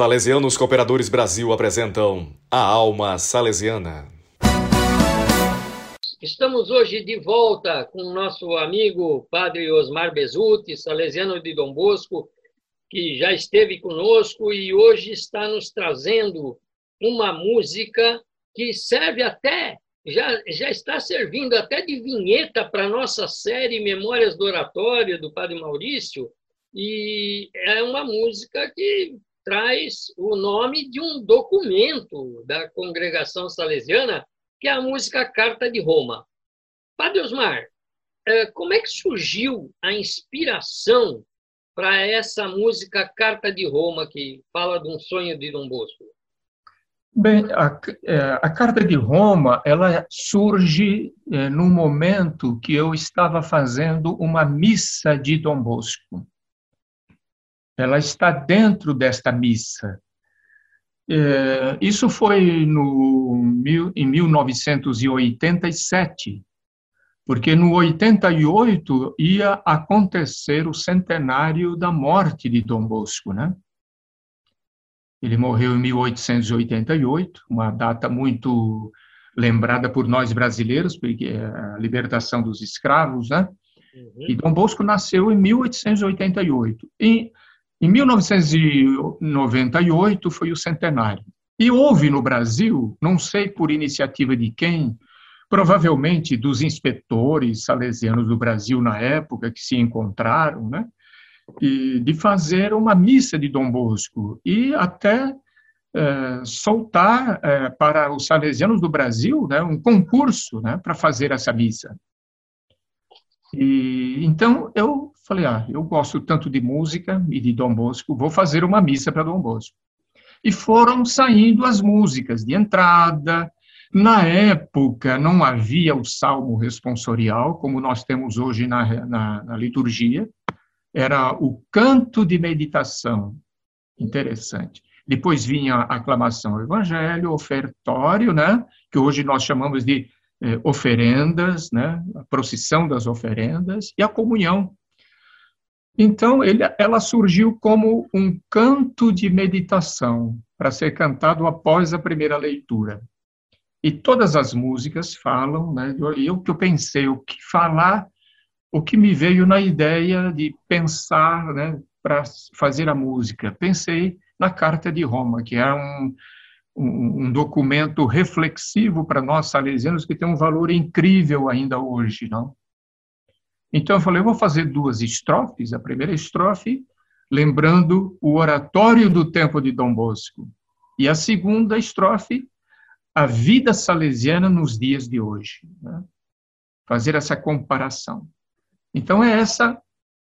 Salesianos Cooperadores Brasil apresentam A Alma Salesiana. Estamos hoje de volta com o nosso amigo Padre Osmar Bezutti, salesiano de Dom Bosco, que já esteve conosco e hoje está nos trazendo uma música que serve até, já, já está servindo até de vinheta para a nossa série Memórias do Oratório, do Padre Maurício, e é uma música que traz o nome de um documento da congregação salesiana, que é a música Carta de Roma. Padre Osmar, é, como é que surgiu a inspiração para essa música Carta de Roma, que fala de um sonho de Dom Bosco? Bem, a, é, a, Carta de Roma ela surge é, no momento que eu estava fazendo uma missa de Dom Bosco ela está dentro desta missa. É, isso foi no, em 1987, porque no 88 ia acontecer o centenário da morte de Dom Bosco, né? Ele morreu em 1888, uma data muito lembrada por nós brasileiros, porque é a libertação dos escravos, né? Uhum. E Dom Bosco nasceu em 1888. E em 1998 foi o centenário. E houve no Brasil, não sei por iniciativa de quem, provavelmente dos inspetores salesianos do Brasil na época que se encontraram, né? E de fazer uma missa de Dom Bosco e até é, soltar é, para os salesianos do Brasil né, um concurso né, para fazer essa missa. E, então, eu falei, ah, eu gosto tanto de música e de Dom Bosco, vou fazer uma missa para Dom Bosco. E foram saindo as músicas de entrada. Na época, não havia o salmo responsorial, como nós temos hoje na, na, na liturgia. Era o canto de meditação. Interessante. Depois vinha a aclamação ao evangelho, ofertório, né? que hoje nós chamamos de eh, oferendas, né, a procissão das oferendas e a comunhão. Então, ele, ela surgiu como um canto de meditação para ser cantado após a primeira leitura. E todas as músicas falam, né, e o que eu pensei, o que falar, o que me veio na ideia de pensar, né, para fazer a música. Pensei na Carta de Roma, que é um, um, um documento reflexivo para nós salesianos que tem um valor incrível ainda hoje, não? Então eu falei, eu vou fazer duas estrofes. A primeira estrofe, lembrando o oratório do tempo de Dom Bosco. E a segunda estrofe, a vida salesiana nos dias de hoje. Né? Fazer essa comparação. Então é essa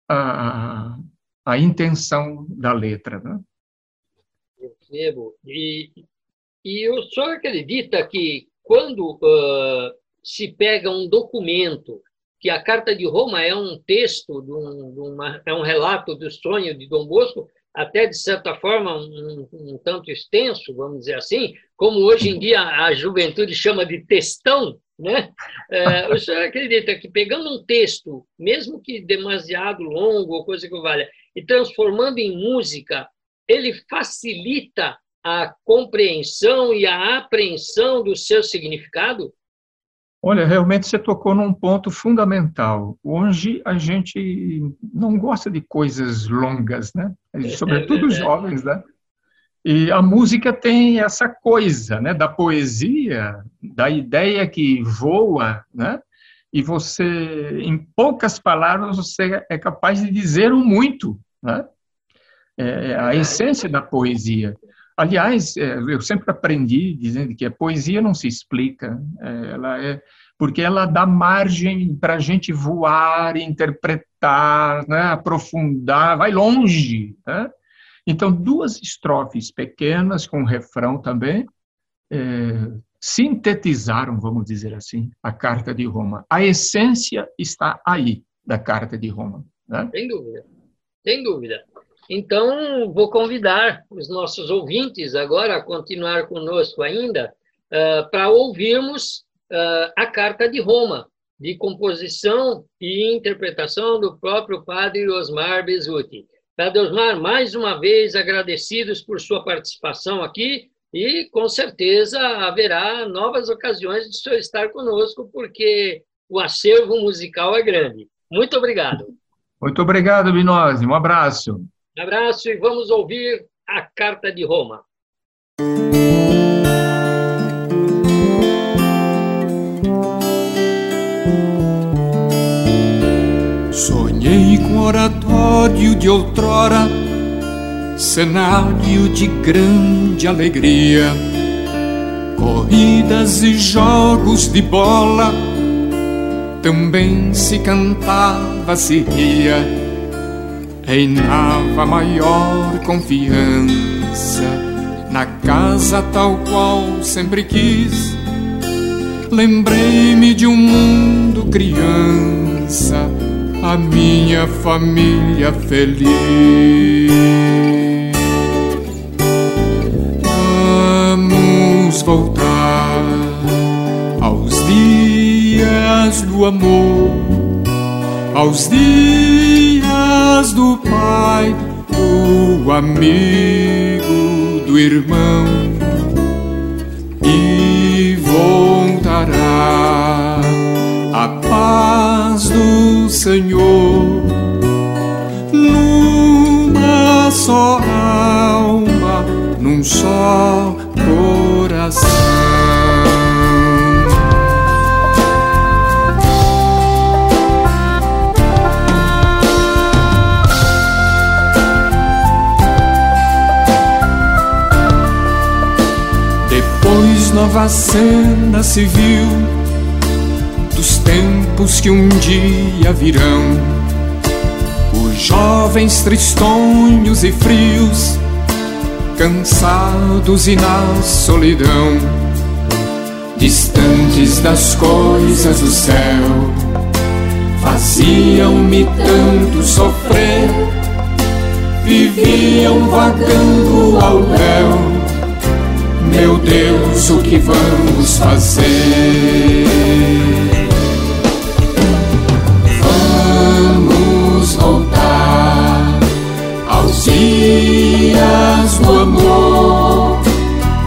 a, a intenção da letra. Né? Percebo. E e o senhor acredita que quando uh, se pega um documento, que a Carta de Roma é um texto, de um, de uma, é um relato do sonho de Dom Bosco, até de certa forma um, um, tanto extenso, vamos dizer assim, como hoje em dia a juventude chama de textão, né? É, o senhor acredita que pegando um texto, mesmo que demasiado longo ou coisa que valha, e transformando em música, ele facilita a compreensão e a apreensão do seu significado? Olha, realmente você tocou num ponto fundamental. Hoje a gente não gosta de coisas longas, né? Sobretudo os jovens, né? E a música tem essa coisa, né, da poesia, da ideia que voa, né? E você, em poucas palavras, você é capaz de dizer um muito, né? É a essência da poesia. Aliás, é, eu sempre aprendi dizendo que a poesia não se explica, é, ela é porque ela dá margem para a gente voar, interpretar, né, aprofundar, vai longe. Né? Então, duas estrofes pequenas com refrão também é, sintetizaram, vamos dizer assim, a Carta de Roma. A essência está aí da Carta de Roma. Né? Sem dúvida, sem dúvida. Então, vou convidar os nossos ouvintes agora a continuar conosco ainda uh, para ouvirmos uh, a Carta de Roma, de composição e interpretação do próprio padre Osmar Bezutti. Padre Osmar, mais uma vez agradecidos por sua participação aqui e com certeza haverá novas ocasiões de senhor estar conosco, porque o acervo musical é grande. Muito obrigado. Muito obrigado, Binose. Um abraço. Abraço e vamos ouvir a Carta de Roma. Sonhei com oratório de outrora, cenário de grande alegria, corridas e jogos de bola, também se cantava, se ria, reinava maior confiança na casa tal qual sempre quis. Lembrei-me de um mundo criança a minha família feliz. Vamos voltar aos dias do amor, aos dias do pai, do amigo, do irmão, nova cena viu dos tempos que um dia virão. Os jovens tristonhos e frios, cansados e na solidão, distantes das coisas do céu, faziam-me tanto sofrer, viviam vagando ao léu. Meu Deus, o que vamos fazer? Vamos voltar aos dias do amor,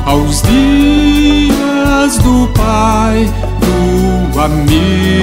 aos dias do Pai, do amigo.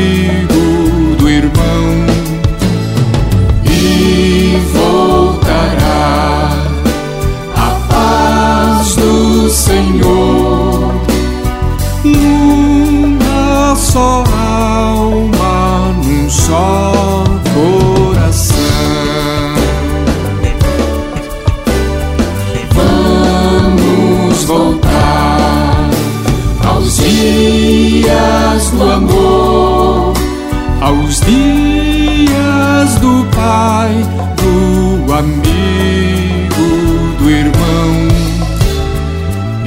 Do amor aos dias do Pai, do amigo, do irmão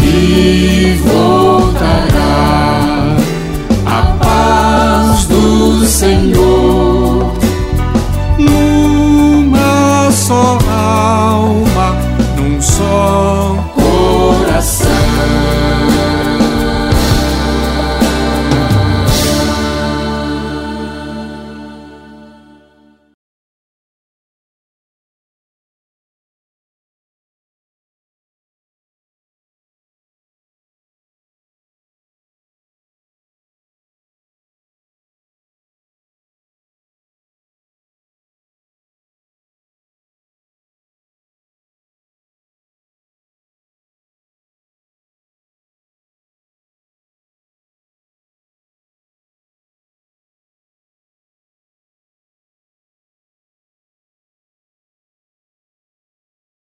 e voltará a paz do Senhor.